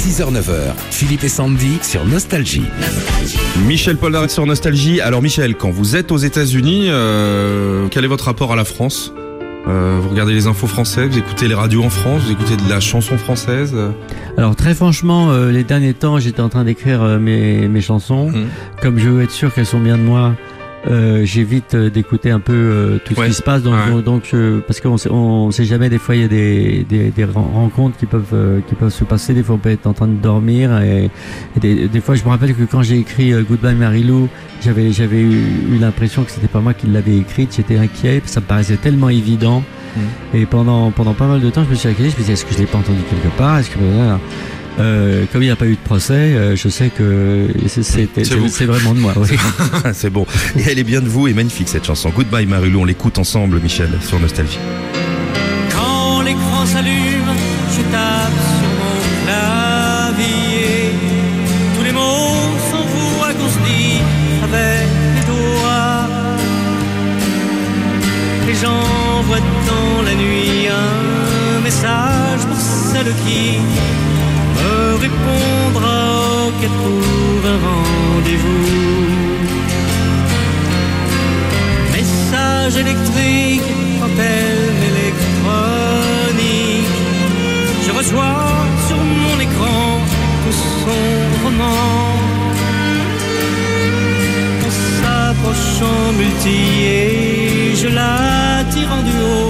6h-9h, Philippe et Sandy sur Nostalgie. Michel Polnareff sur Nostalgie. Alors Michel, quand vous êtes aux États-Unis, euh, quel est votre rapport à la France? Euh, Vous regardez les infos françaises, vous écoutez les radios en France, vous écoutez de la chanson française? Alors très franchement, euh, les derniers temps, j'étais en train d'écrire euh, mes, mes chansons. Mhm. Comme je veux être sûr qu'elles sont bien de moi, euh, j'évite euh, d'écouter un peu euh, tout Ouais. ce qui se passe. Donc, Ouais. donc, donc, je- parce qu'on sait, on sait jamais. Des fois, il y a des, des, des ren- rencontres qui peuvent euh, qui peuvent se passer. Des fois, on peut être en train de dormir. Et, et des, des fois, je me rappelle que quand j'ai écrit euh, Goodbye Marilou, j'avais j'avais eu, eu l'impression que c'était pas moi qui l'avais écrite. J'étais inquiet. Ça me paraissait tellement évident. Mhm. Et pendant pendant pas mal de temps, je me suis inquiété. Je me disais, est-ce que je l'ai pas entendu quelque part? Est-ce que euh, comme il n'y a pas eu de procès, euh, je sais que c'est- vraiment de moi. Oui. C'est bon. Et elle est bien de vous et magnifique cette chanson. Goodbye Marilou, on l'écoute ensemble Michel sur Nostalgie. Quand l'écran s'allume, je tape sur mon clavier. Tous les mots sont voix qu'on se dit avec les doigts. Et j'envoie dans la nuit un message pour celle qui répondra qu'elle trouve un rendez-vous. Message électrique, antenne électronique. Je reçois sur mon écran tout son roman. En s'approchant multier, je la tire en duo.